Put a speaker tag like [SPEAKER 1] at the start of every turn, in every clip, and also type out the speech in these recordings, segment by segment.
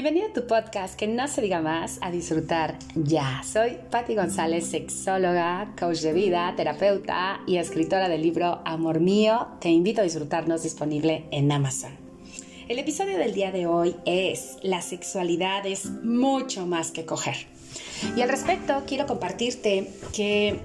[SPEAKER 1] Bienvenido a tu podcast que no se diga más a disfrutar ya. Soy Patti González, sexóloga, coach de vida, terapeuta y escritora del libro Amor Mío. Te invito a disfrutarnos disponible en Amazon. El episodio del día de hoy es La sexualidad es mucho más que coger. Y al respecto quiero compartirte que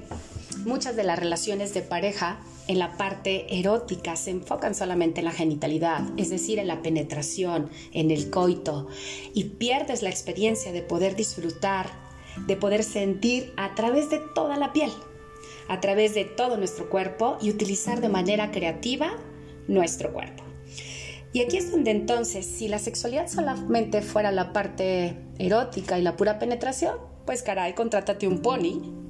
[SPEAKER 1] muchas de las relaciones de pareja en la parte erótica se enfocan solamente en la genitalidad, es decir, en la penetración, en el coito, y pierdes la experiencia de poder disfrutar, de poder sentir a través de toda la piel, a través de todo nuestro cuerpo y utilizar de manera creativa nuestro cuerpo. Y aquí es donde entonces, si la sexualidad solamente fuera la parte erótica y la pura penetración, pues caray, contrátate un pony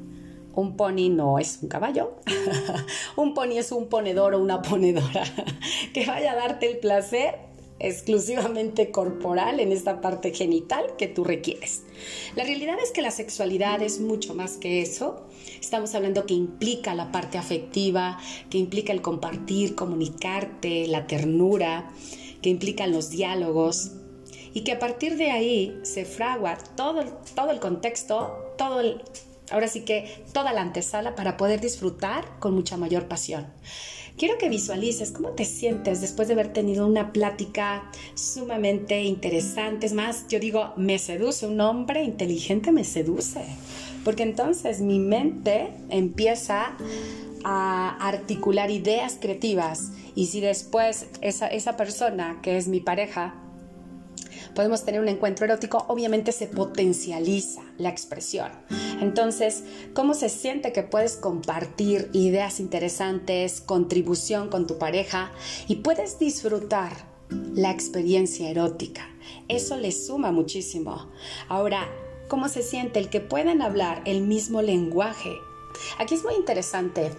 [SPEAKER 1] un pony no es un caballo, un pony es un ponedor o una ponedora que vaya a darte el placer exclusivamente corporal en esta parte genital que tú requieres. La realidad es que la sexualidad es mucho más que eso. Estamos hablando que implica la parte afectiva, que implica el compartir, comunicarte, la ternura, que implican los diálogos y que a partir de ahí se fragua todo, todo el contexto, todo el Ahora sí que toda la antesala para poder disfrutar con mucha mayor pasión. Quiero que visualices cómo te sientes después de haber tenido una plática sumamente interesante. Es más, yo digo, me seduce, un hombre inteligente me seduce. Porque entonces mi mente empieza a articular ideas creativas. Y si después esa, esa persona que es mi pareja podemos tener un encuentro erótico, obviamente se potencializa la expresión. Entonces, ¿cómo se siente que puedes compartir ideas interesantes, contribución con tu pareja y puedes disfrutar la experiencia erótica? Eso le suma muchísimo. Ahora, ¿cómo se siente el que puedan hablar el mismo lenguaje? Aquí es muy interesante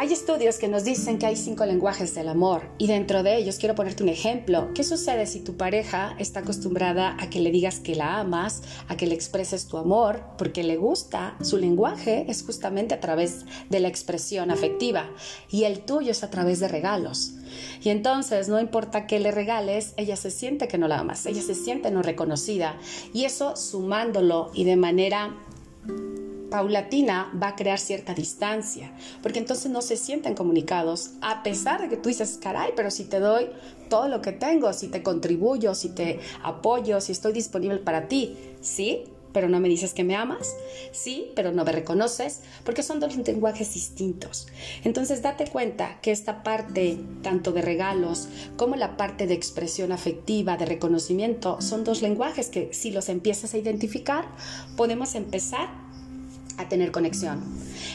[SPEAKER 1] hay estudios que nos dicen que hay cinco lenguajes del amor y dentro de ellos quiero ponerte un ejemplo. ¿Qué sucede si tu pareja está acostumbrada a que le digas que la amas, a que le expreses tu amor, porque le gusta? Su lenguaje es justamente a través de la expresión afectiva y el tuyo es a través de regalos. Y entonces no importa qué le regales, ella se siente que no la amas, ella se siente no reconocida y eso sumándolo y de manera paulatina va a crear cierta distancia, porque entonces no se sienten comunicados, a pesar de que tú dices, caray, pero si te doy todo lo que tengo, si te contribuyo, si te apoyo, si estoy disponible para ti, sí, pero no me dices que me amas, sí, pero no me reconoces, porque son dos lenguajes distintos. Entonces date cuenta que esta parte, tanto de regalos como la parte de expresión afectiva, de reconocimiento, son dos lenguajes que si los empiezas a identificar, podemos empezar a tener conexión.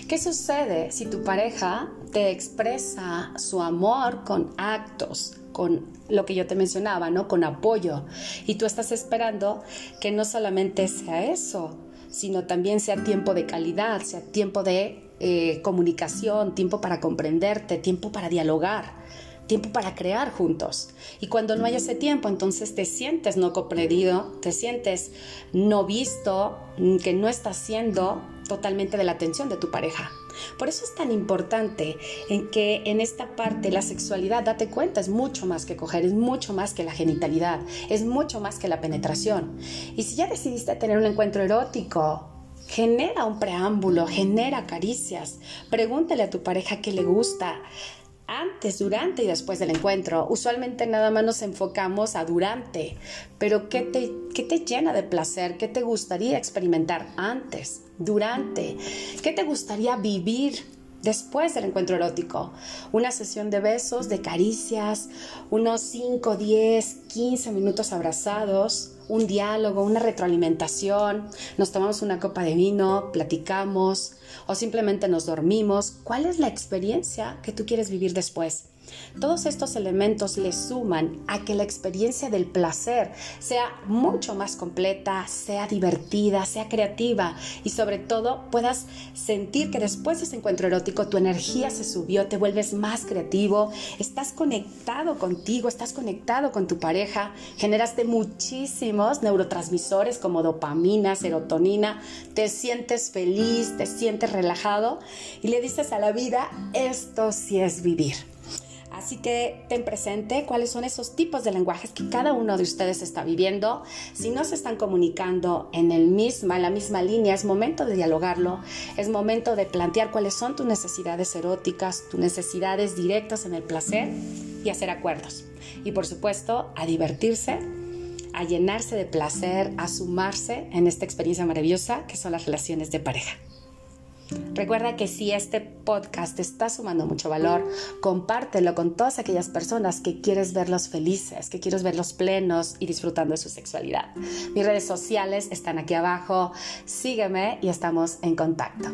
[SPEAKER 1] ¿Qué sucede si tu pareja te expresa su amor con actos, con lo que yo te mencionaba, ¿no? Con apoyo. Y tú estás esperando que no solamente sea eso, sino también sea tiempo de calidad, sea tiempo de eh, comunicación, tiempo para comprenderte, tiempo para dialogar tiempo para crear juntos. Y cuando no hay ese tiempo, entonces te sientes no comprendido, te sientes no visto, mm, que no estás siendo totalmente de la atención de tu pareja. Por eso es tan importante en que en esta parte la sexualidad, date cuenta, es mucho más que coger, es mucho más que la genitalidad, es mucho más que la penetración. Y si ya decidiste tener un encuentro erótico, genera un preámbulo, genera caricias, pregúntale a tu pareja qué le gusta, antes, durante y después del encuentro. Usualmente nada más nos enfocamos a durante, pero ¿qué te, qué te llena de placer? ¿Qué te gustaría experimentar antes, durante? ¿Qué te gustaría vivir después del encuentro erótico. Una sesión de besos, de caricias, unos 5, 10, 15 minutos abrazados, un diálogo, una retroalimentación, nos tomamos una copa de vino, platicamos o simplemente nos dormimos. ¿Cuál es la experiencia que tú quieres vivir después? Todos estos elementos le suman a que la experiencia del placer sea mucho más completa, sea divertida, sea creativa y sobre todo puedas sentir que después de ese encuentro erótico tu energía se subió, te vuelves más creativo, estás conectado contigo, estás conectado con tu pareja, generaste muchísimos neurotransmisores como dopamina, serotonina, te sientes feliz, te relajado y le dices a la vida, esto sí es vivir. Así que ten presente cuáles son esos tipos de lenguajes que cada uno de ustedes está viviendo. Si no se están comunicando en el misma, en la misma línea, es momento de dialogarlo, es momento de plantear cuáles son tus necesidades eróticas, tus necesidades directas en el placer y hacer acuerdos. Y por supuesto, a divertirse, a llenarse de placer, a sumarse en esta experiencia maravillosa que son las relaciones de pareja. Recuerda que si este podcast te está sumando mucho valor, compártelo con todas aquellas personas que quieres verlos felices, que quieres verlos plenos y disfrutando de su sexualidad. Mis redes sociales están aquí abajo. Sígueme y estamos en contacto.